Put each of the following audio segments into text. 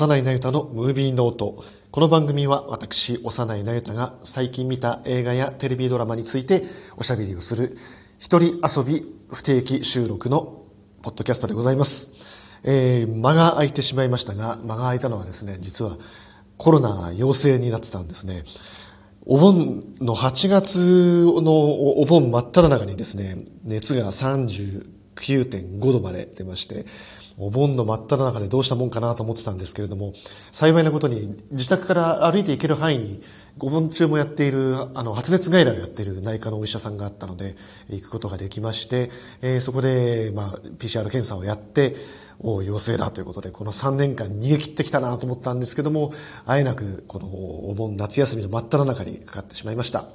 幼いなゆたのムービーノート。この番組は私、幼いなゆたが最近見た映画やテレビドラマについておしゃべりをする一人遊び不定期収録のポッドキャストでございます。えー、間が空いてしまいましたが、間が空いたのはですね、実はコロナ陽性になってたんですね。お盆の8月のお盆真っ只中にですね、熱が39.5度まで出まして、お盆の真っ只中でどうしたもんかなと思ってたんですけれども、幸いなことに自宅から歩いて行ける範囲に、お盆中もやっている、あの、発熱外来をやっている内科のお医者さんがあったので、行くことができまして、えーそこで、まあ、PCR 検査をやって、お陽性だということで、この3年間逃げ切ってきたなと思ったんですけども、あえなく、このお盆夏休みの真っ只中にかかってしまいました。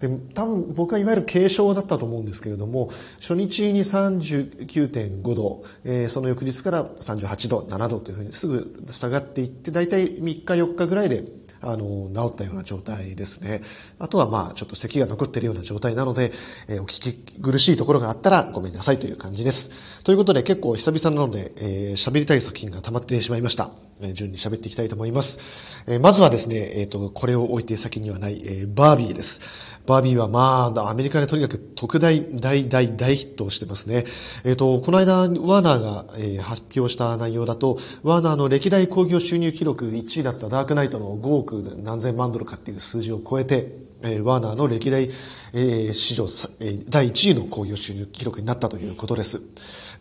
で多分僕はいわゆる軽症だったと思うんですけれども、初日に39.5度、えーその翌日から38度、7度というふうにすぐ下がっていって、大体3日4日ぐらいで、あの、治ったような状態ですね。あとはまあ、ちょっと咳が残っているような状態なので、えーお聞き苦しいところがあったらごめんなさいという感じです。ということで結構久々なので、えー喋りたい作品が溜まってしまいました。え順に喋っていきたいと思います。えまずはですね、えっ、と、これを置いて先にはない、えーバービーです。バービーはまあ、アメリカでとにかく特大、大、大、大ヒットをしてますね。えっ、と、この間、ワーナーが、えー発表した内容だと、ワーナーの歴代興行収入記録1位だったダークナイトの5億何千万ドルかっていう数字を超えて、えーワーナーの歴代、えー史上、えー第1位の興行収入記録になったということです。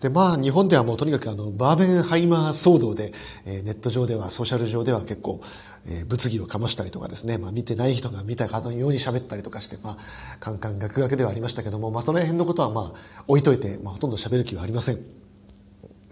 で、まあ、日本ではもうとにかくあの、バーベンハイマー騒動で、えーネット上では、ソーシャル上では結構、えー物議を醸したりとかですね、まあ、見てない人が見たかのように喋ったりとかして、まあ、カンカンガクガクではありましたけども、まあ、その辺のことはまあ、置いといて、まあ、ほとんど喋る気はありません。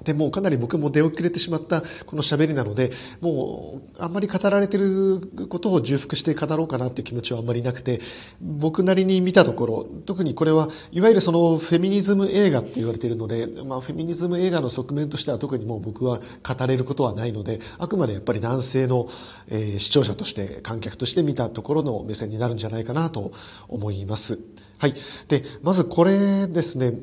で、もかなり僕も出遅れてしまったこの喋りなので、もうあんまり語られてることを重複して語ろうかなっていう気持ちはあんまりなくて、僕なりに見たところ、特にこれはいわゆるそのフェミニズム映画って言われているので、まあフェミニズム映画の側面としては特にもう僕は語れることはないので、あくまでやっぱり男性の、えー視聴者として、観客として見たところの目線になるんじゃないかなと思います。はい。で、まずこれですね、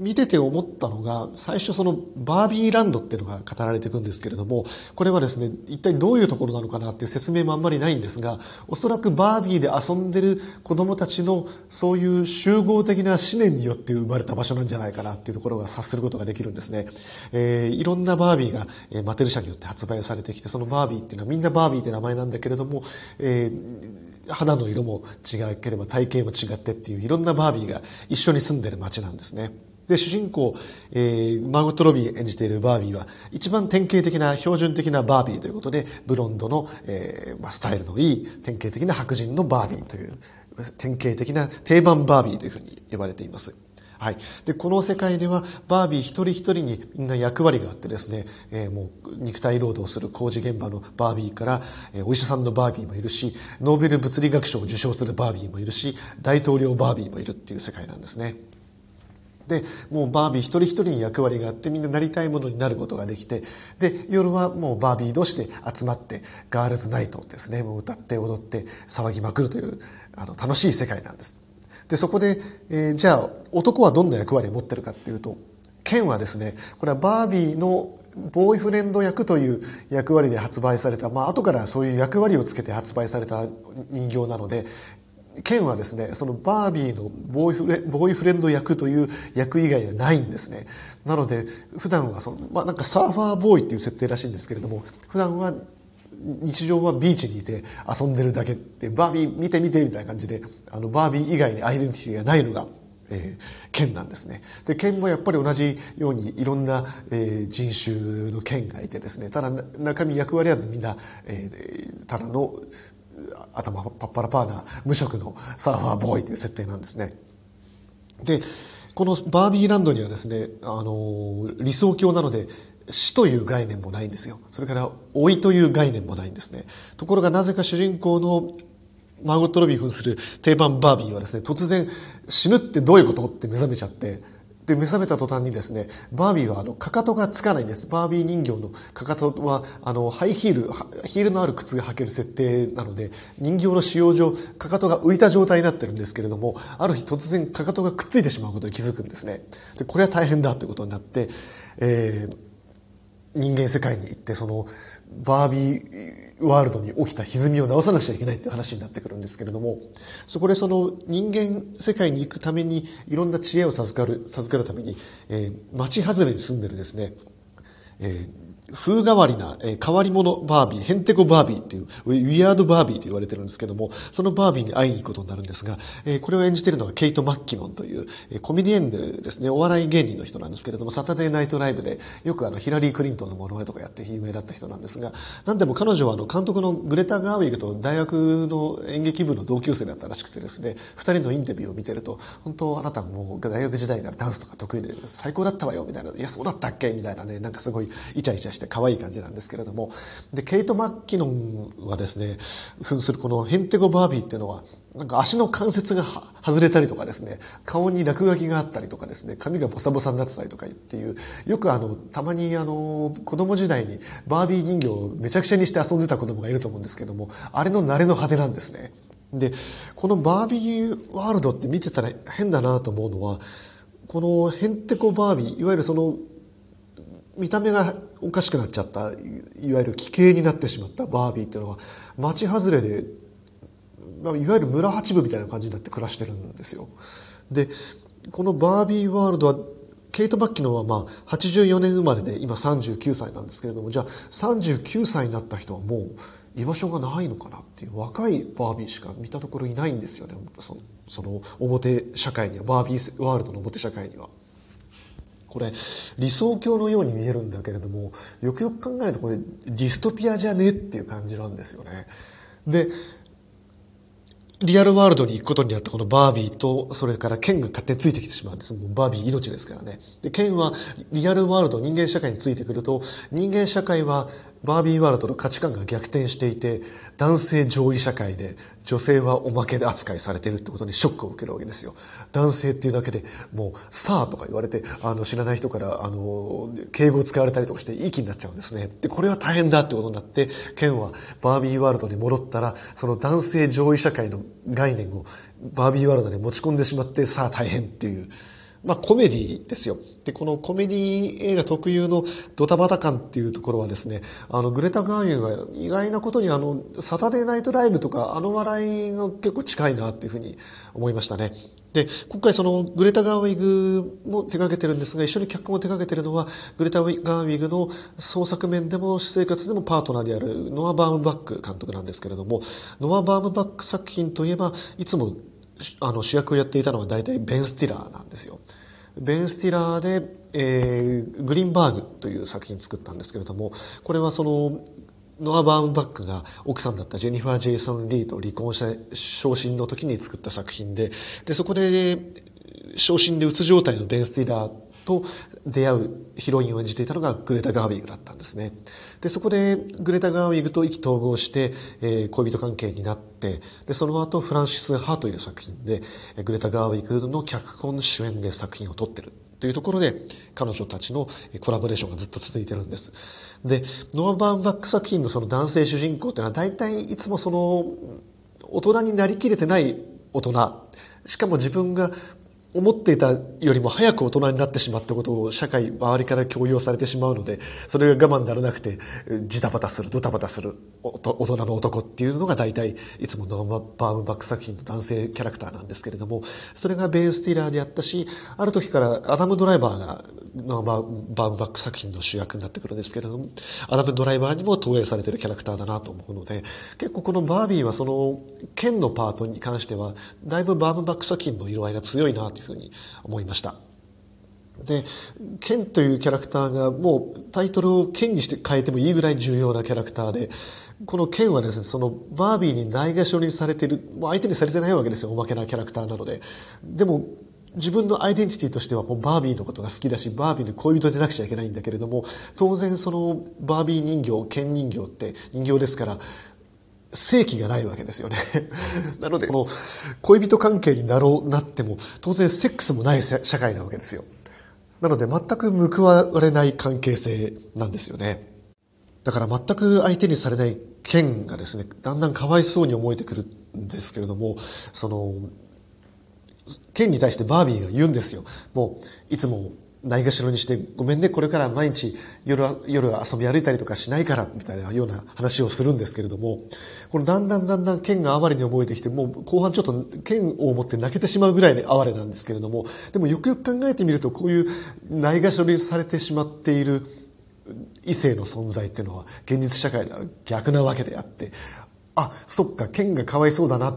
見てて思ったのが、最初そのバービーランドっていうのが語られていくんですけれども、これはですね、一体どういうところなのかなっていう説明もあんまりないんですが、おそらくバービーで遊んでる子供たちのそういう集合的な思念によって生まれた場所なんじゃないかなっていうところが察することができるんですね。えーいろんなバービーが、えーマテル社によって発売されてきて、そのバービーっていうのはみんなバービーって名前なんだけれども、えー肌の色も違ければ体型も違ってっていういろんなバービーが一緒に住んでる街なんですね。で、主人公、えーマーゴット・ロビー演じているバービーは、一番典型的な、標準的なバービーということで、ブロンドの、えーまあ、スタイルのいい、典型的な白人のバービーという、典型的な定番バービーというふうに呼ばれています。はい。で、この世界では、バービー一人一人にみんな役割があってですね、えーもう肉体労働する工事現場のバービーから、えーお医者さんのバービーもいるし、ノーベル物理学賞を受賞するバービーもいるし、大統領バービーもいるっていう世界なんですね。で、もうバービー一人一人に役割があってみんななりたいものになることができて、で、夜はもうバービー同士で集まって、ガールズナイトですね、もう歌って踊って騒ぎまくるという、あの、楽しい世界なんです。で、そこで、えーじゃあ、男はどんな役割を持ってるかっていうと、ケンはですね、これはバービーのボーイフレンド役という役割で発売された、まあ、後からそういう役割をつけて発売された人形なので、ケンはですね、そのバービーのボーイフレボーイフレンド役という役以外はないんですね。なので、普段はその、まあ、なんかサーファーボーイっていう設定らしいんですけれども、普段は日常はビーチにいて遊んでるだけって、バービー見て見てみたいな感じで、あの、バービー以外にアイデンティティがないのが、えー、剣なんですね。で、剣もやっぱり同じようにいろんな、えー人種の剣がいてですね、ただ中身役割はみんな、えーただの頭パッパラパーな無職のサーファーボーイという設定なんですね。で、このバービーランドにはですね、あの、理想郷なので、死という概念もないんですよ。それから、老いという概念もないんですね。ところがなぜか主人公のマーゴット・ロビー扮する定番バービーはですね、突然死ぬってどういうことって目覚めちゃって、で、目覚めた途端にですね、バービーはあの、かかとがつかないんです。バービー人形のかかとは、あの、ハイヒール、ヒールのある靴が履ける設定なので、人形の使用上、かかとが浮いた状態になってるんですけれども、ある日突然かかとがくっついてしまうことに気づくんですね。で、これは大変だということになって、えー人間世界に行ってそのバービーワールドに起きた歪みを直さなくちゃいけないっていう話になってくるんですけれどもそこでその人間世界に行くためにいろんな知恵を授かる授かるために、えー、町外れに住んでるですね、えー風変わりな、えー、変わり者バービー、ヘンテコバービーっていう、ウィアードバービーと言われてるんですけども、そのバービーに会いに行くことになるんですが、えー、これを演じてるのはケイト・マッキノンという、えー、コメディエンヌですね、お笑い芸人の人なんですけれども、サタデーナイトライブで、よくあの、ヒラリー・クリントンのモノマネとかやって有名だった人なんですが、なんでも彼女はあの、監督のグレタ・ガーウィグと大学の演劇部の同級生だったらしくてですね、二人のインタビューを見てると、本当あなたもう大学時代からダンスとか得意で最高だったわよ、みたいな、いや、そうだったっけ？みたいなね、なんかすごいイチャイチャして可愛い感じなんですけれども、で、ケイト・マッキノンはですね、扮するこのヘンテゴ・バービーっていうのは、なんか足の関節が外れたりとかですね、顔に落書きがあったりとかですね、髪がボサボサになってたりとかっていう、よくあの、たまにあの、子供時代にバービー人形をめちゃくちゃにして遊んでた子供がいると思うんですけども、あれの慣れの派手なんですね。で、このバービーワールドって見てたら変だなと思うのは、このヘンテコバービー、いわゆるその見た目がおかしくなっちゃったいわゆる奇形になってしまったバービーっていうのは町外れでいわゆる村八部みたいな感じになって暮らしてるんですよでこのバービーワールドはケイト・マッキノはまあ84年生まれで今39歳なんですけれどもじゃあ39歳になった人はもう居場所がないのかなっていう若いバービーしか見たところいないんですよねその表社会にはバービーワールドの表社会には。これ理想郷のように見えるんだけれどもよくよく考えるとこれディストピアじゃねっていう感じなんですよね。でリアルワールドに行くことによったこのバービーと、それからケンが勝手についてきてしまうんです。もうバービー命ですからね。で、ケンはリアルワールド、人間社会についてくると、人間社会はバービーワールドの価値観が逆転していて、男性上位社会で女性はおまけで扱いされてるってことにショックを受けるわけですよ。男性っていうだけでもう、さあとか言われて、あの、知らない人から、あの、敬語を使われたりとかしていい気になっちゃうんですね。で、これは大変だってことになって、ケンはバービーワールドに戻ったら、その男性上位社会の概念をバービーワールドに持ち込んでしまって、さあ大変っていう、まあコメディですよ。で、このコメディ映画特有のドタバタ感っていうところはですね、あの、グレタ・ガーユが意外なことにあの、サタデーナイトライブとかあの笑いが結構近いなっていうふうに思いましたね。で、今回そのグレタ・ガーウィグも手掛けてるんですが、一緒に脚本を手掛けてるのは、グレタ・ガーウィグの創作面でも私生活でもパートナーであるノア・バームバック監督なんですけれども、ノア・バームバック作品といえば、いつもあの主役をやっていたのは大体ベン・スティラーなんですよ。ベン・スティラーで、えー、グリーンバーグという作品作ったんですけれども、これはその、ノア・バームバックが奥さんだったジェニファー・ジェイソン・リーと離婚した傷心の時に作った作品で、で、そこで昇進でうつ状態のベン・スティラーと出会うヒロインを演じていたのがグレタ・ガーウィグだったんですね。で、そこでグレタ・ガーウィグと意気投合して、えー、恋人関係になって、で、その後フランシス・ハーという作品で、グレタ・ガーウィグの脚本主演で作品を撮ってるというところで、彼女たちのコラボレーションがずっと続いてるんです。で、ノア・バーンバック作品のその男性主人公っていうのは大体いつもその、大人になりきれてない大人、しかも自分が思っていたよりも早く大人になってしまったことを社会、周りから強要されてしまうので、それが我慢ならなくて、ジタバタする、ドタバタする大人の男っていうのが大体、いつものバームバック作品の男性キャラクターなんですけれども、それがベン・スティラーであったし、ある時からアダム・ドライバーが、のバームバック作品の主役になってくるんですけれども、アダム・ドライバーにも投影されてるキャラクターだなと思うので、結構このバービーはその、剣のパートに関しては、だいぶバームバック作品の色合いが強いなというふうに思いました。で、ケンというキャラクターがもうタイトルをケンにして変えてもいいぐらい重要なキャラクターで、このケンはですね、そのバービーにないがしろにされてる、もう相手にされてないわけですよ、おまけなキャラクターなので。でも、自分のアイデンティティとしてはもうバービーのことが好きだし、バービーの恋人でなくちゃいけないんだけれども、当然そのバービー人形、ケン人形って人形ですから、正規がないわけですよね。なので、この恋人関係になろう、なっても、当然セックスもない社会なわけですよ。なので全く報われない関係性なんですよね。だから全く相手にされない剣がですね、だんだんかわいそうに思えてくるんですけれども、その、剣に対してバービーが言うんですよ。もう、いつもないがしろにしてごめんねこれから毎日夜夜遊び歩いたりとかしないからみたいなような話をするんですけれどもこのだんだんだんだん剣が哀れに覚えてきてもう後半ちょっと剣を持って泣けてしまうぐらいで哀れなんですけれどもでもよくよく考えてみるとこういうないがしろにされてしまっている異性の存在っていうのは現実社会では逆なわけであってあそっか剣がかわいそうだなっ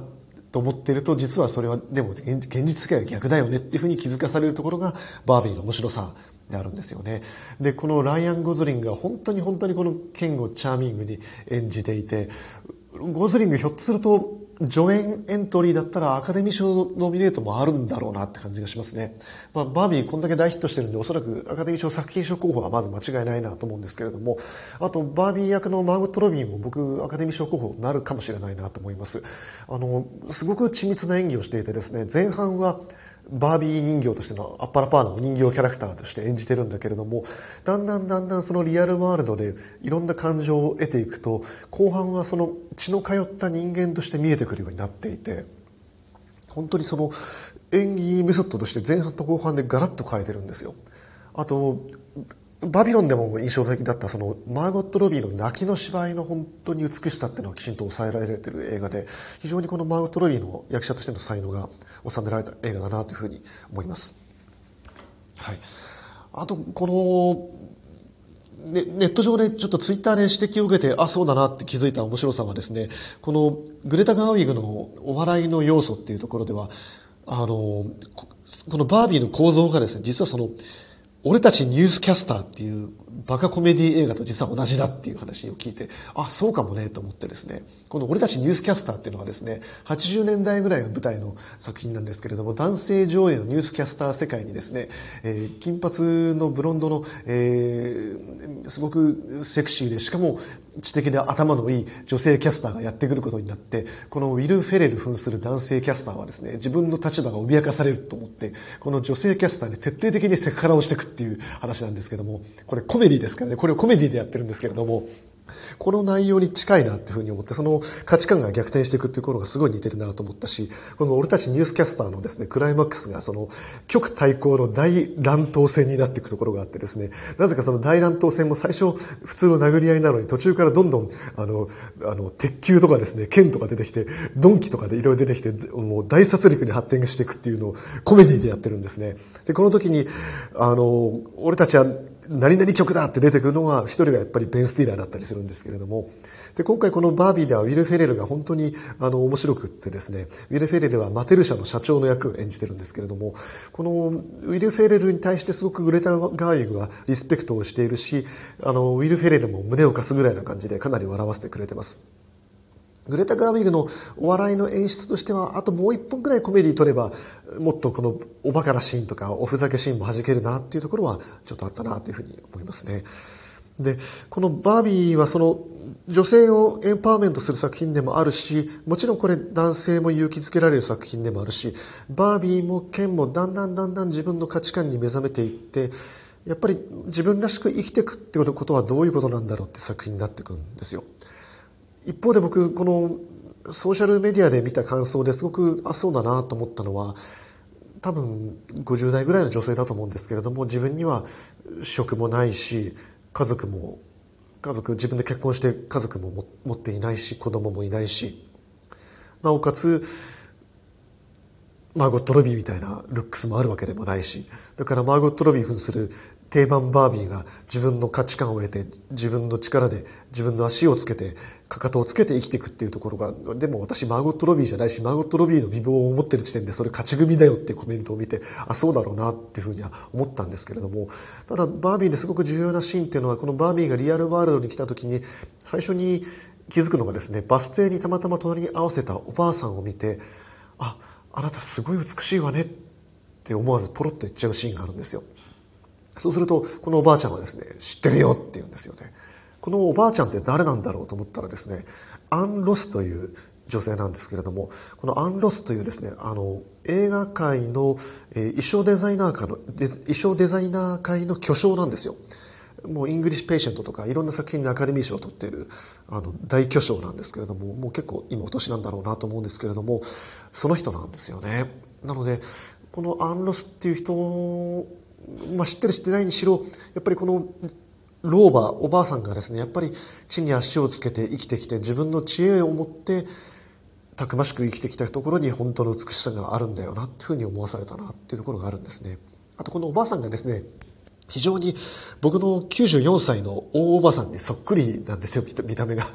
と思ってると実はそれはでも現実世界は逆だよねっていうふうに気づかされるところがバービーの面白さであるんですよね。でこのライアン・ゴズリンが本当に本当にこの剣をチャーミングに演じていてゴズリングひょっとすると助演エントリーだったらアカデミー賞ノミネートもあるんだろうなって感じがしますね。まあ、バービーこんだけ大ヒットしてるんでおそらくアカデミー賞作品賞候補はまず間違いないなと思うんですけれども、あとバービー役のマーゴット・ロビーも僕アカデミー賞候補になるかもしれないなと思います。あの、すごく緻密な演技をしていてですね、前半はバービー人形としてのアッパラパーの人形キャラクターとして演じてるんだけれどもだんだんだんだんそのリアルワールドでいろんな感情を得ていくと後半はその血の通った人間として見えてくるようになっていて本当にその演技メソッドとして前半と後半でガラッと変えてるんですよ。あとバビロンでも印象的だったそのマーゴット・ロビーの泣きの芝居の本当に美しさっていうのはきちんと抑えられてる映画で非常にこのマーゴット・ロビーの役者としての才能が収められた映画だなというふうに思います。はい、あとこのネネット上でちょっとツイッターで指摘を受けてあそうだなって気づいた面白さはですねこのグレタ・ガーウィグのお笑いの要素っていうところではあのこのバービーの構造がですね実はその俺たちニュースキャスターっていうバカコメディ映画と実は同じだっていう話を聞いて、あ、そうかもねと思ってですね、この俺たちニュースキャスターっていうのはですね、80年代ぐらいの舞台の作品なんですけれども、男性上映のニュースキャスター世界にですね、えー、金髪のブロンドの、えー、すごくセクシーで、しかも知的で頭のいい女性キャスターがやってくることになって、このウィル・フェレル扮する男性キャスターはですね、自分の立場が脅かされると思って、この女性キャスターに徹底的にセクハラをしていくっていう話なんですけども、これコメディですからね、これをコメディでやってるんですけれども、この内容に近いなっていうふうに思って、その価値観が逆転していくっていうころがすごい似てるなと思ったし、この俺たちニュースキャスターのですね、クライマックスがその極対抗の大乱闘戦になっていくところがあってですね、なぜかその大乱闘戦も最初普通の殴り合いなのに途中からどんどんあの、あの、鉄球とかですね、剣とか出てきて、鈍器とかでいろいろ出てきて、もう大殺戮に発展していくっていうのをコメディでやってるんですね。で、この時に、あの、俺たちは何々曲だって出てくるのが、一人がやっぱりベン・スティーラーだったりするんですけれども、で、今回このバービーではウィル・フェレルが本当にあの面白くってですね、ウィル・フェレルはマテル社の社長の役を演じてるんですけれども、このウィル・フェレルに対してすごくグレタ・ガーイグはリスペクトをしているし、あの、ウィル・フェレルも胸を貸すぐらいな感じでかなり笑わせてくれてます。グレタ・ガーウィグのお笑いの演出としては、あともう一本くらいコメディ撮れば、もっとこのおバカなシーンとかおふざけシーンも弾けるなっていうところはちょっとあったなというふうに思いますね。で、このバービーはその女性をエンパワーメントする作品でもあるし、もちろんこれ男性も勇気づけられる作品でもあるし、バービーもケンもだんだんだんだん自分の価値観に目覚めていって、やっぱり自分らしく生きていくってことはどういうことなんだろうって作品になっていくんですよ。一方で僕このソーシャルメディアで見た感想ですごくあそうだなと思ったのは多分50代ぐらいの女性だと思うんですけれども自分には職もないし家族も家族自分で結婚して家族も持っていないし子供もいないしなおかつマーゴット・ロビーみたいなルックスもあるわけでもないしだからマーゴット・ロビー扮する定番バービーが自分の価値観を得て自分の力で自分の足をつけてかかとをつけて生きていくっていうところがでも私マーゴット・ロビーじゃないしマーゴット・ロビーの美貌を持ってる時点でそれ勝ち組だよっていうコメントを見てあそうだろうなっていうふうには思ったんですけれどもただバービーですごく重要なシーンっていうのはこのバービーがリアルワールドに来た時に最初に気づくのがですねバス停にたまたま隣に合わせたおばあさんを見てああなたすごい美しいわねって思わずポロッと言っちゃうシーンがあるんですよ。そうすると、このおばあちゃんはですね、知ってるよって言うんですよね。このおばあちゃんって誰なんだろうと思ったらですね、アン・ロスという女性なんですけれども、このアン・ロスというですね、あの、映画界の、え、衣装デザイナー界の、衣装デザイナー界の巨匠なんですよ。もうイングリッシュ・ペイシェントとかいろんな作品でアカデミー賞を取っているあの大巨匠なんですけれどももう結構今お年なんだろうなと思うんですけれどもその人なんですよねなのでこのアン・ロスっていう人まあ、知ってる知ってないにしろやっぱりこの老婆おばあさんがですねやっぱり地に足をつけて生きてきて自分の知恵を持ってたくましく生きてきたところに本当の美しさがあるんだよなっていうふうに思わされたなっていうところがあるんですね。あとこのおばあさんがですね非常に僕の94歳の大おばさんにそっくりなんですよ、見た目が。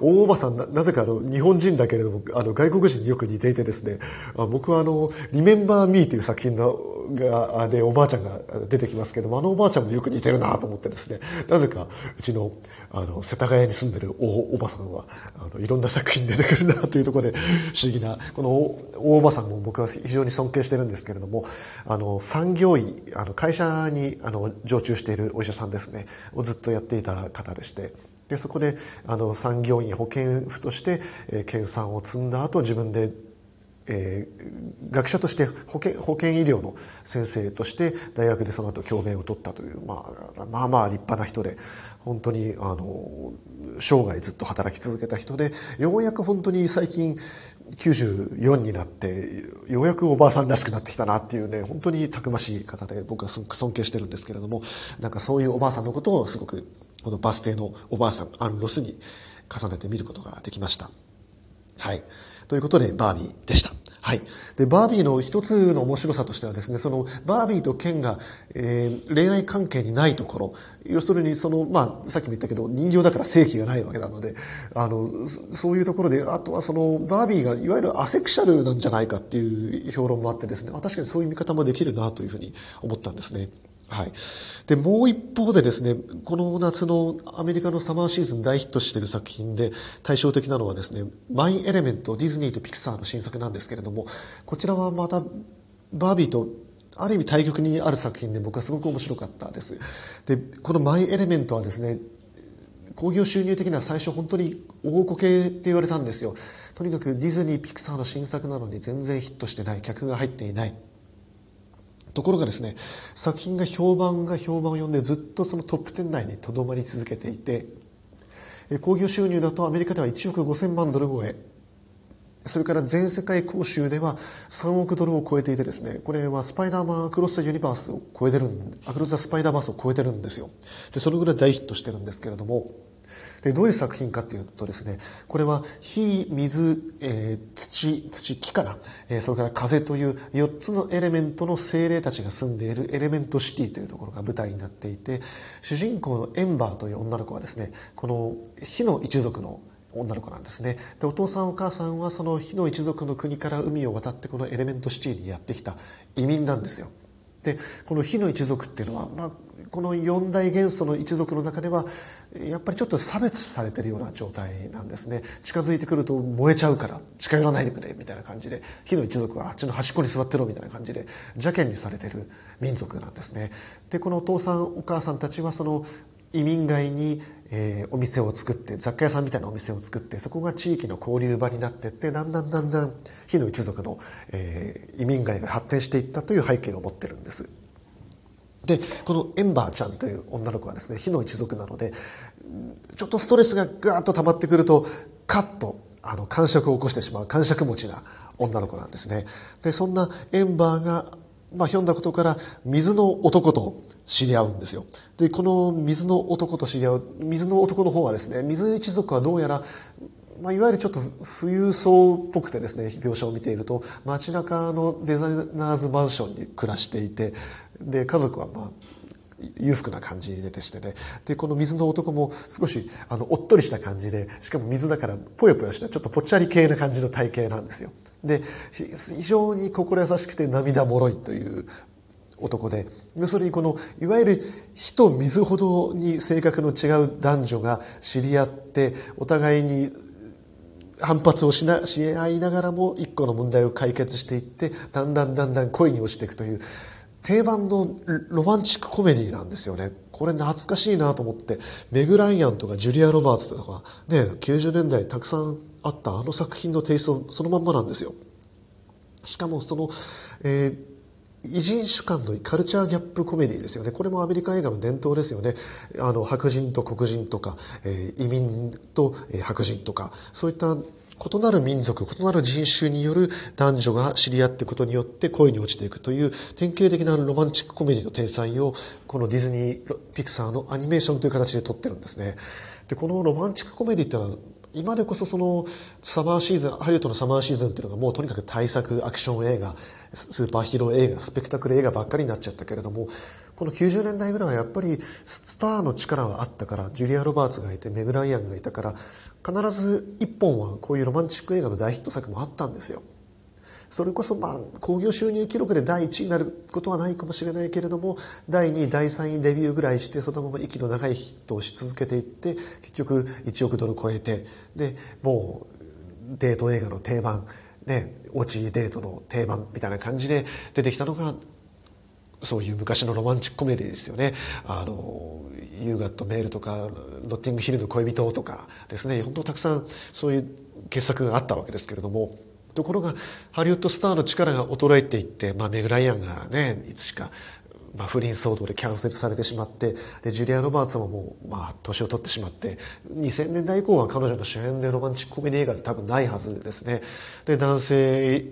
大おばさんな、ぜかあの、日本人だけれども、あの、外国人によく似ていてですね、僕はあの、リメンバーミーという作品のが、で、おばあちゃんが出てきますけども、あのおばあちゃんもよく似てるなと思ってですね、なぜか、うちの、あの、世田谷に住んでるおおばさんは、あの、いろんな作品出てくるなというところで、不思議な、この大おばさんも僕は非常に尊敬してるんですけれども、あの、産業医、あの、会社に、あの、常駐しているお医者さんですね、をずっとやっていた方でして、で、そこで、あの、産業医保健婦として、えー、研鑽を積んだ後、自分でえー、学者として保健保健医療の先生として大学でその後教鞭を取ったという、まあ、まあまあ立派な人で本当にあの生涯ずっと働き続けた人でようやく本当に最近94になってようやくおばあさんらしくなってきたなっていうね本当にたくましい方で僕はすごく尊敬してるんですけれどもなんかそういうおばあさんのことをすごくこのバス停のおばあさんアン・ロスに重ねてみることができました。はい。ということで、バービーでした。はい。で、バービーの一つの面白さとしてはですね、その、バービーとケンが、えー、恋愛関係にないところ、要するに、その、まあ、さっきも言ったけど、人形だから正規がないわけなので、あの、そういうところで、あとはその、バービーがいわゆるアセクシャルなんじゃないかっていう評論もあってですね、確かにそういう見方もできるなというふうに思ったんですね。はい。で、もう一方でですね、この夏のアメリカのサマーシーズン大ヒットしている作品で対照的なのはですね、マイ・エレメント、ディズニーとピクサーの新作なんですけれども、こちらはまたバービーとある意味対極にある作品で僕はすごく面白かったです。で、このマイ・エレメントはですね、興行収入的には最初本当に大こけって言われたんですよ。とにかくディズニー、ピクサーの新作なのに全然ヒットしてない、客が入っていない。ところがですね作品が評判が評判を呼んでずっとそのトップ10内にとどまり続けていて興行収入だとアメリカでは1億5000万ドル超えそれから全世界興収では3億ドルを超えていてですね、これはスパイダーマンアクロス・ザ・ユニバースを超えてるアクロス・ザ・スパイダーバースを超えてるんですよ。で、そのぐらい大ヒットしてるんですけれども、でどういう作品かというとですねこれは火水、えー、土土木から、えー、それから風という4つのエレメントの精霊たちが住んでいるエレメントシティというところが舞台になっていて主人公のエンバーという女の子はですねこの火の一族の女の子なんですね。でお父さんお母さんはその火の一族の国から海を渡ってこのエレメントシティにやってきた移民なんですよ。でこの火の一族っていうのは、まあ、この四大元素の一族の中ではやっぱりちょっと差別されてるような状態なんですね。近づいてくると燃えちゃうから近寄らないでくれみたいな感じで火の一族はあっちの端っこに座ってろみたいな感じで邪険にされてる民族なんですね。でこのお父さんお母さんたちはその移民街に、えー、お店を作って雑貨屋さんみたいなお店を作ってそこが地域の交流場になってってだんだんだんだん火の一族の、えー、移民街が発展していったという背景を持ってるんです。でこのエンバーちゃんという女の子はですね火の一族なのでちょっとストレスがガーッと溜まってくるとカッとあの感触を起こしてしまう感触持ちな女の子なんですねでそんなエンバーがまあ、読んだことから水の男と知り合うんですよ。で、この水の男と知り合う、水の男の方はですね、水一族はどうやら、まあ、いわゆるちょっと富裕層っぽくてですね、描写を見ていると、街中のデザイナーズマンションに暮らしていて、で、家族はまあ、裕福な感じでしてね。で、この水の男も少し、あの、おっとりした感じで、しかも水だからぽよぽよした、ちょっとぽっちゃり系な感じの体型なんですよ。で、非常に心優しくて涙もろいという男で、要するにこの、いわゆる火と水ほどに性格の違う男女が知り合って、お互いに反発をしな、し合いながらも一個の問題を解決していって、だんだんだんだん恋に落ちていくという、定番のロマンチックコメディなんですよね。これ懐かしいなと思って、メグ・ライアンとかジュリア・ロバーツとか、ね、90年代たくさんあったあの作品のテイストそのまんまなんですよ。しかもその、えー、異人種間のカルチャーギャップコメディですよね。これもアメリカ映画の伝統ですよね。あの、白人と黒人とか、えー、移民と、えー、白人とか、そういった異なる民族、異なる人種による男女が知り合っていくことによって恋に落ちていくという典型的なロマンチックコメディの体裁をこのディズニーピクサーのアニメーションという形で撮ってるんですね。で、このロマンチックコメディっていうのは今でこそそのサマーシーズン、ハリウッドのサマーシーズンっていうのがもうとにかく大作アクション映画、スーパーヒーロー映画、スペクタクル映画ばっかりになっちゃったけれども、この90年代ぐらいはやっぱりスターの力はあったから、ジュリア・ロバーツがいて、メグライアンがいたから、必ず一本はこういうロマンチック映画の大ヒット作もあったんですよ。それこそまあ興行収入記録で第1位になることはないかもしれないけれども第2位第3位デビューぐらいしてそのまま息の長いヒットをし続けていって結局1億ドル超えてでもうデート映画の定番ねオチデートの定番みたいな感じで出てきたのがそういう昔のロマンチックコメディですよね。あの、ユーガット・メールとか、ノッティングヒルの恋人とかですね、本当たくさんそういう傑作があったわけですけれども、ところが、ハリウッドスターの力が衰えていって、まあ、メグライアンがね、いつしか、まあ、不倫騒動でキャンセルされてしまって、で、ジュリア・ロバーツももう、まあ、年を取ってしまって、2000年代以降は彼女の主演でロマンチックコメディ映画って多分ないはずですね。で、男性、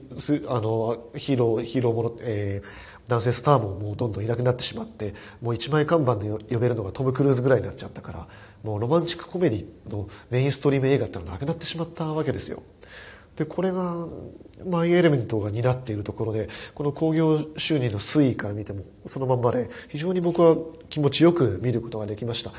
あの、ヒーロー、ヒーローもの、えー、男性スターももうどんどんいなくなってしまってもう一枚看板で呼べるのがトム・クルーズぐらいになっちゃったからもうロマンチックコメディのメインストリーム映画ってのはなくなってしまったわけですよ。で、これが、マイエレメントが担っているところで、この興行収入の推移から見ても、そのまんまで、非常に僕は気持ちよく見ることができました。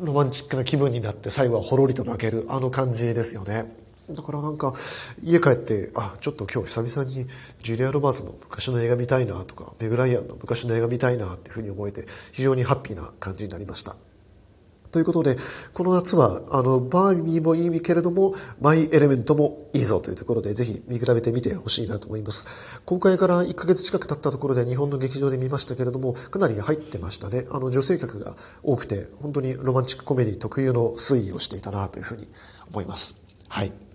ロマンチックな気分になって、最後はほろりと泣ける、あの感じですよね。だからなんか、家帰って、あ、ちょっと今日久々にジュリア・ロバーツの昔の映画見たいなとか、メグライアンの昔の映画見たいなっていうふうに思えて、非常にハッピーな感じになりました。ということで、この夏は、あの、バーミーもいいけれども、マイエレメントもいいぞというところで、ぜひ見比べてみてほしいなと思います。公開から1ヶ月近く経ったところで日本の劇場で見ましたけれども、かなり入ってましたね。あの、女性客が多くて、本当にロマンチックコメディ特有の推移をしていたなというふうに思います。はい。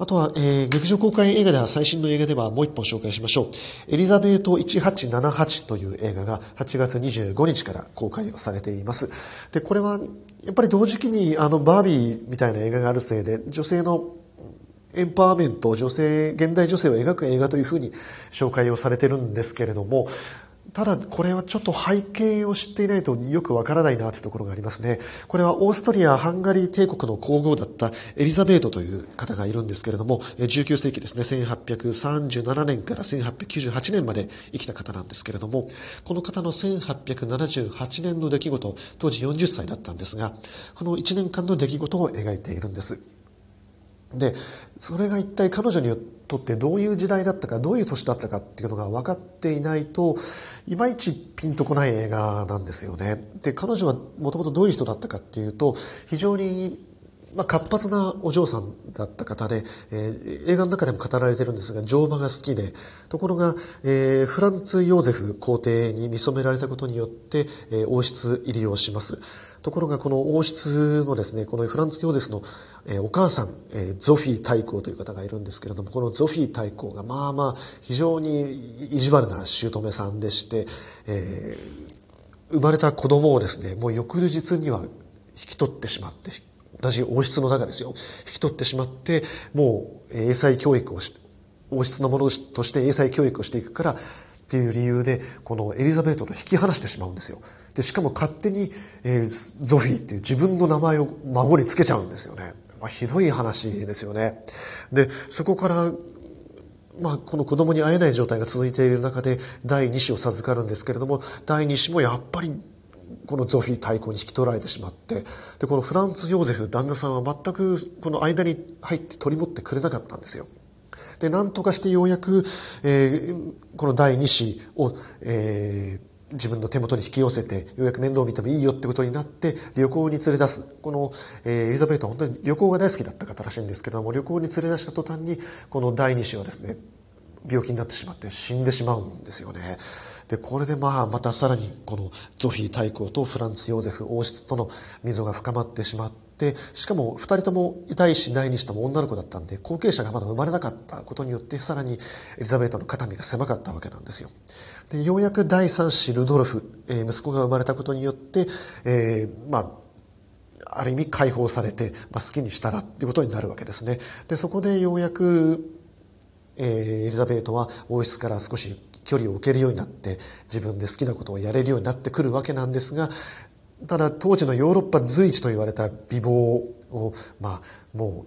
あとは、えー、劇場公開映画では最新の映画ではもう一本紹介しましょう。エリザベート1878という映画が8月25日から公開をされています。で、これはやっぱり同時期にあのバービーみたいな映画があるせいで女性のエンパワーメント、女性、現代女性を描く映画というふうに紹介をされてるんですけれども、ただこれはちょっと背景を知っていないとよくわからないなというところがありますね。これはオーストリア・ハンガリー帝国の皇后だったエリザベートという方がいるんですけれども、19世紀ですね、1837年から1898年まで生きた方なんですけれども、この方の1878年の出来事、当時40歳だったんですが、この1年間の出来事を描いているんです。で、それが一体彼女にとってどういう時代だったか、どういう年だったかっていうのが分かっていないと、いまいちピンとこない映画なんですよね。で、彼女はもともとどういう人だったかっていうと、非常にまあ、活発なお嬢さんだった方で、えー、映画の中でも語られてるんですが、乗馬が好きで、ところが、えー、フランツ・ヨーゼフ皇帝に見初められたことによって、えー、王室入りをします。ところがこの王室のですね、このフランツ・ヨーゼフの、お母さん、ゾフィー大公という方がいるんですけれども、このゾフィー大公がまあまあ非常に意地悪な姑さんでして、えー、生まれた子供をですね、もう翌日には引き取ってしまって、同じ王室の中ですよ、引き取ってしまって、もう英才教育をし、王室のものとして英才教育をしていくから、っていう理由で、このエリザベートと引き離してしまうんですよ。で、しかも勝手に、えー、ゾフィーっていう自分の名前を孫につけちゃうんですよね。まあ、ひどい話ですよね。で、そこから、まあ、この子供に会えない状態が続いている中で、第2子を授かるんですけれども、第2子もやっぱり、このゾフィー対抗に引き取られてしまって、で、このフランツ・ヨーゼフ旦那さんは全くこの間に入って取り持ってくれなかったんですよ。で、なんとかしてようやく、えー、この第2子を、えー、自分の手元に引き寄せて、ようやく面倒を見てもいいよってことになって、旅行に連れ出す。この、えー、エリザベートは本当に旅行が大好きだった方らしいんですけども、旅行に連れ出した途端に、この第二子はですね、病気になってしまって死んでしまうんですよね。で、これでまあ、またさらにこのゾフィー大公とフランツ・ヨーゼフ王室との溝が深まってしまって、しかも二人とも痛いしないにしても女の子だったんで、後継者がまだ生まれなかったことによって、さらにエリザベートの肩身が狭かったわけなんですよ。で、ようやく第三子ルドルフ、えー、息子が生まれたことによって、えー、まあ、ある意味解放されて、まあ、好きにしたらっていうことになるわけですね。で、そこでようやく、えー、エリザベートは王室から少し距離を置けるようになって自分で好きなことをやれるようになってくるわけなんですがただ当時のヨーロッパ随一と言われた美貌をまあも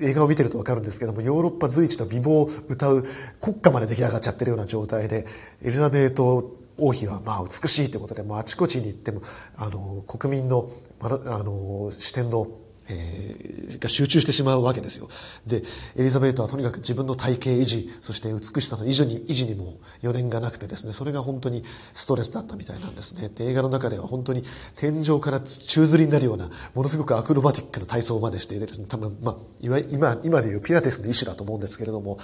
う映画を見てると分かるんですけどもヨーロッパ随一の美貌を歌う国歌まで出来上がっちゃってるような状態でエリザベート王妃はまあ美しいということでもうあちこちに行ってもあの国民のあの視点のえー、が集中してしまうわけですよ。で、エリザベートはとにかく自分の体型維持、そして美しさの維持に維持にも余念がなくてですね、それが本当にストレスだったみたいなんですね。で、映画の中では本当に天井から宙吊りになるような、ものすごくアクロバティックな体操までしていてですね、多分、まあ、今、今でいうピラティスの一種だと思うんですけれども、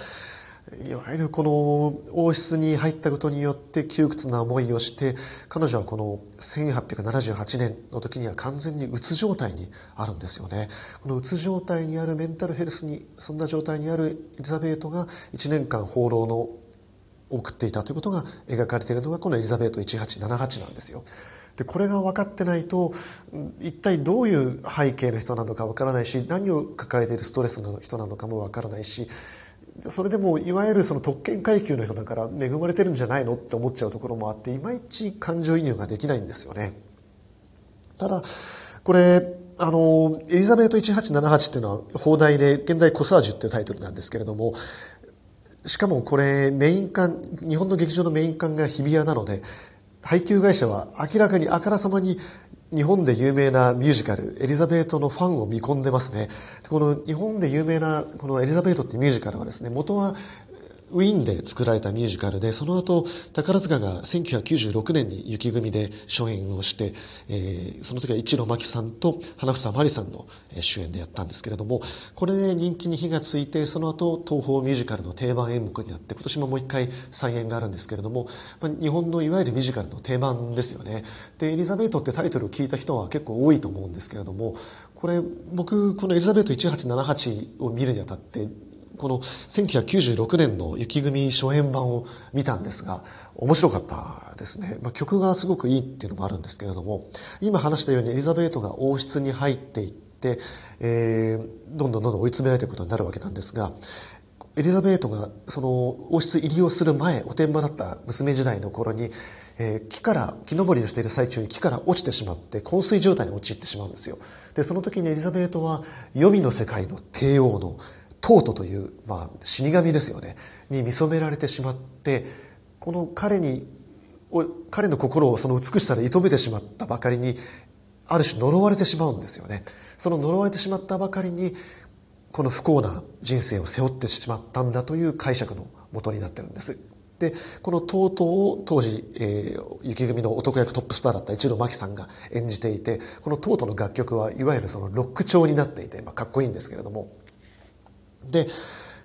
いわゆるこの王室に入ったことによって窮屈な思いをして彼女はこの1878年の時には完全にうつ状態にあるんですよね。このうつ状態にあるメンタルヘルスにそんな状態にあるエリザベートが1年間放浪の送っていたということが描かれているのがこのエリザベート1878なんですよ。でこれが分かってないと一体どういう背景の人なのか分からないし何を抱えているストレスの人なのかも分からないしそれでもいわゆるその特権階級の人だから恵まれてるんじゃないのって思っちゃうところもあっていまいち感情移入ができないんですよね。ただこれあのエリザベート1878っていうのは放題で現代コサージュっていうタイトルなんですけれどもしかもこれメイン館日本の劇場のメイン館が日比谷なので配給会社は明らかにあからさまに日本で有名なミュージカル、エリザベートのファンを見込んでますね。この日本で有名なこのエリザベートってミュージカルはですね、元はウィーンで作られたミュージカルで、その後、宝塚が1996年に雪組で初演をして、えー、その時は一路真紀さんと花房真理さんの主演でやったんですけれども、これで人気に火がついて、その後、東宝ミュージカルの定番演目になって、今年ももう一回再演があるんですけれども、まあ、日本のいわゆるミュージカルの定番ですよね。で、エリザベートってタイトルを聞いた人は結構多いと思うんですけれども、これ、僕、このエリザベート1878を見るにあたって、この1996年の雪組初演版を見たんですが、面白かったですね。まあ、曲がすごくいいっていうのもあるんですけれども、今話したようにエリザベートが王室に入っていって、えー、どんどんどんどん追い詰められていくことになるわけなんですが、エリザベートがその王室入りをする前、お天場だった娘時代の頃に、えー、木から、木登りをしている最中に木から落ちてしまって、昏睡状態に陥ってしまうんですよ。で、その時にエリザベートは、黄泉の世界の帝王のトートという、まあ、死神ですよね。に見初められてしまってこの彼に彼の心をその美しさで射止めてしまったばかりにある種呪われてしまうんですよね。その呪われてしまったばかりにこの不幸な人生を背負ってしまったんだという解釈のもとになってるんです。でこのトートを当時、えー、雪組の男役トップスターだった一度真紀さんが演じていてこのトートの楽曲はいわゆるそのロック調になっていて、まあ、かっこいいんですけれどもで、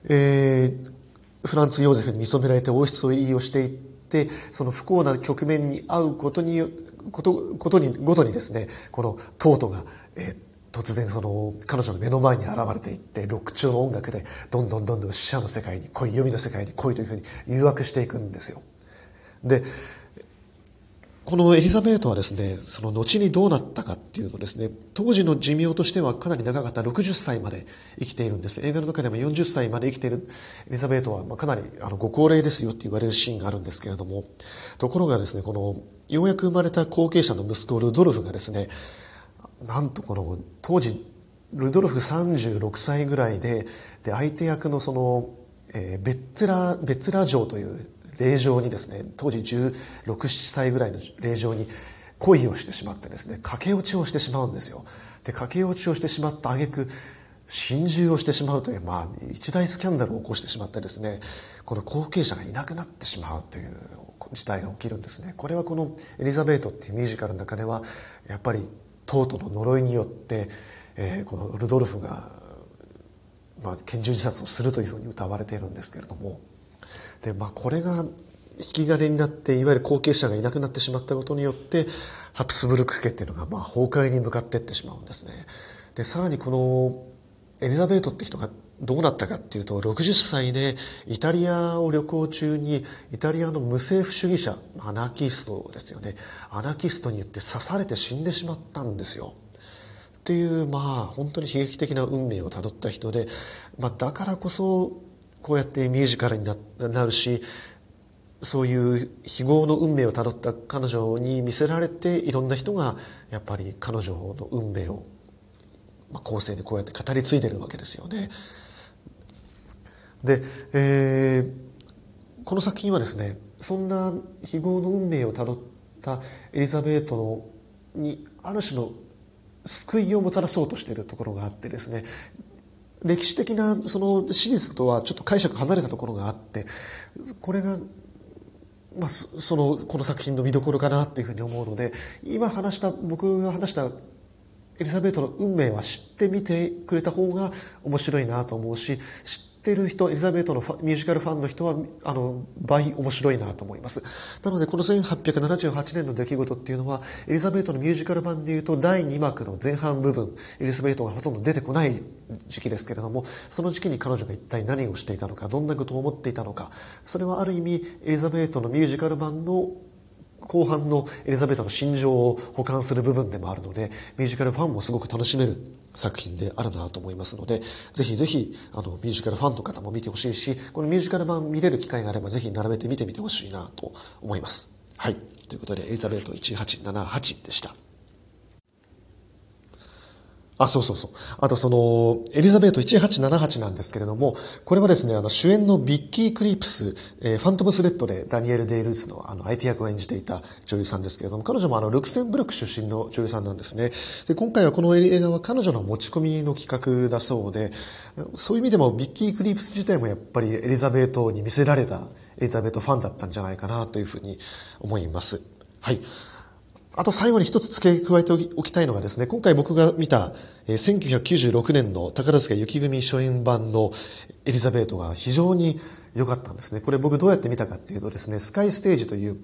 えー、フランツ・ヨーゼフに見初められて王室を言いをしていってその不幸な局面に遭うことにことことにごとにですねこのトートが、えー、突然その彼女の目の前に現れていってロック調の音楽でどんどんどんどん死者の世界に来い読みの世界に来いというふうに誘惑していくんですよ。でこのエリザベートはですね、その後にどうなったかっていうのですね、当時の寿命としてはかなり長かった60歳まで生きているんです。映画の中でも40歳まで生きているエリザベートは、まあ、かなりあのご高齢ですよって言われるシーンがあるんですけれども、ところがですね、このようやく生まれた後継者の息子ルドルフがですね、なんとこの当時ルドルフ36歳ぐらいで、で相手役のその、えー、ベッツラ、ベッツラ城という霊場にですね当時16、7歳ぐらいの霊場に恋をしてしまってですね駆け落ちをしてしまうんですよ。で駆け落ちをしてしまった挙句心中をしてしまうという、まあ、一大スキャンダルを起こしてしまってですねこの後継者がいなくなってしまうという事態が起きるんですね。これはこの「エリザベート」っていうミュージカルの中ではやっぱりトートの呪いによって、えー、このルドルフが、まあ、拳銃自殺をするというふうに歌われているんですけれどもで、まあ、これが引き金になっていわゆる後継者がいなくなってしまったことによってハプスブルク家っていうのがまあ崩壊に向かっていってしまうんですね。でさらにこのエリザベートって人がどうなったかっていうと60歳でイタリアを旅行中にイタリアの無政府主義者アナキストですよね。アナキストによって刺されて死んでしまったんですよ。っていうまあ本当に悲劇的な運命をたどった人で、まあ、だからこそこうやってミュージカルになるしそういう非業の運命をたどった彼女に見せられていろんな人がやっぱり彼女の運命を、まあ、後世でこうやって語り継いでるわけですよね。で、えー、この作品はですねそんな非業の運命をたどったエリザベートのにある種の救いをもたらそうとしているところがあってですね歴史的なその史実とはちょっと解釈離れたところがあってこれがまあ、そのこの作品の見どころかなというふうに思うので今話した僕が話したエリザベートの運命は知ってみてくれた方が面白いなと思うし知ってる人、エリザベートのミュージカルファンの人は、あの、倍面白いなと思います。なので、この1878年の出来事っていうのは、エリザベートのミュージカル版でいうと、第2幕の前半部分、エリザベートがほとんど出てこない時期ですけれども、その時期に彼女が一体何をしていたのか、どんなことを思っていたのか、それはある意味、エリザベートのミュージカル版の後半のエリザベートの心情を補完する部分でもあるので、ミュージカルファンもすごく楽しめる作品であるなと思いますので、ぜひぜひ、あの、ミュージカルファンの方も見てほしいし、このミュージカル版見れる機会があれば、ぜひ並べて見てみてほしいなと思います。はい。ということで、エリザベート1878でした。あ、そうそうそう。あとその、エリザベート1878なんですけれども、これはですね、あの、主演のビッキー・クリープス、えー、ファントムスレッドでダニエル・デイ・ルースのあの、相手役を演じていた女優さんですけれども、彼女もあの、ルクセンブルク出身の女優さんなんですね。で、今回はこの映画は彼女の持ち込みの企画だそうで、そういう意味でもビッキー・クリープス自体もやっぱりエリザベートに見せられたエリザベートファンだったんじゃないかなというふうに思います。はい。あと最後に一つ付け加えておきたいのがですね、今回僕が見た、え1996年の宝塚雪組初演版のエリザベートが非常に良かったんですね。これ僕どうやって見たかっていうとですね、スカイステージという、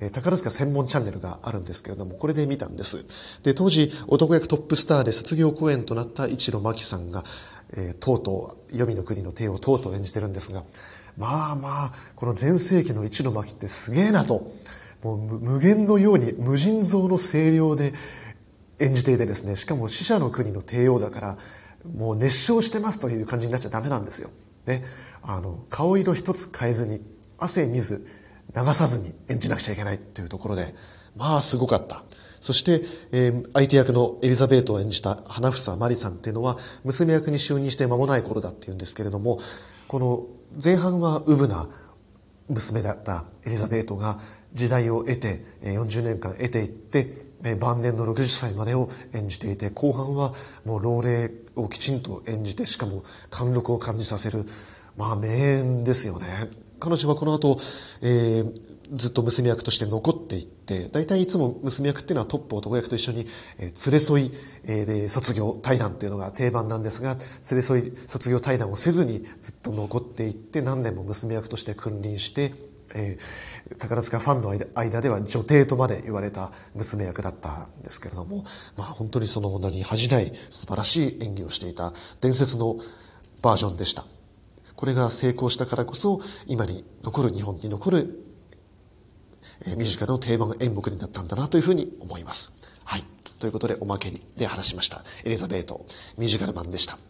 え宝塚専門チャンネルがあるんですけれども、これで見たんです。で、当時男役トップスターで卒業公演となった一路真希さんが、えー、とうとう、黄泉の国の帝をとうとう演じてるんですが、まあまあ、この全盛期の一路真希ってすげえなと。もう無限のように無尽蔵の声量で演じていてですねしかも死者の国の帝王だからもう熱唱してますという感じになっちゃダメなんですよ。ね、あの顔色一つ変えずに汗見ず流さずに演じなくちゃいけないっていうところでまあすごかった。そして、えー、相手役のエリザベートを演じた花房まりさんっていうのは娘役に就任して間もない頃だっていうんですけれどもこの前半はウブな娘だったエリザベートが時代を得て40年間得ていって晩年の60歳までを演じていて後半はもう老齢をきちんと演じてしかも貫禄を感じさせるまあ名演ですよね。彼女はこの後、えー、ずっと娘役として残っていって大体いつも娘役っていうのはトップ男役と一緒に、えー、連れ添い、えー、で卒業対談というのが定番なんですが連れ添い卒業対談をせずにずっと残っていって何年も娘役として君臨してえー、宝塚ファンの間では女帝とまで言われた娘役だったんですけれども、まあ、本当にその名に恥じない素晴らしい演技をしていた伝説のバージョンでした。これが成功したからこそ今に残る日本に残る、えー、ミュージカルの定番演目になったんだなというふうに思います。はい。ということでおまけで話しました。エリザベートミュージカル版でした。